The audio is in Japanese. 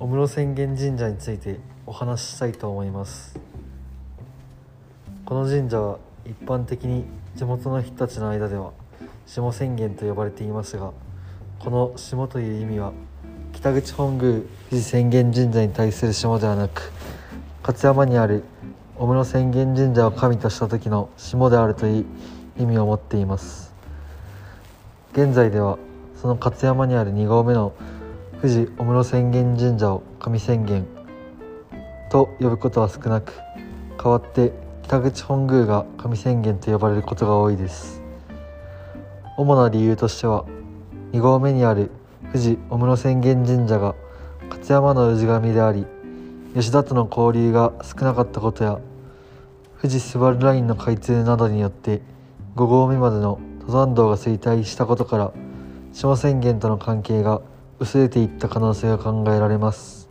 小室浅間神社についてお話ししたいと思います。この神社は一般的に地元の人たちの間では下浅間と呼ばれていますがこの下という意味は北口本宮富士浅間神社に対する下ではなく勝山にある小室浅間神社を神とした時の下であるという意味を持っています。現在ではその勝山にある2合目の富士小室浅間神社を上浅間と呼ぶことは少なく代わって北口本宮が上浅間と呼ばれることが多いです。主な理由としては2合目にある富士小室浅間神社が勝山の氏神であり吉田との交流が少なかったことや富士スバルラインの開通などによって5合目までの登山道が衰退したことから下浅間との関係が薄れていった可能性が考えられます。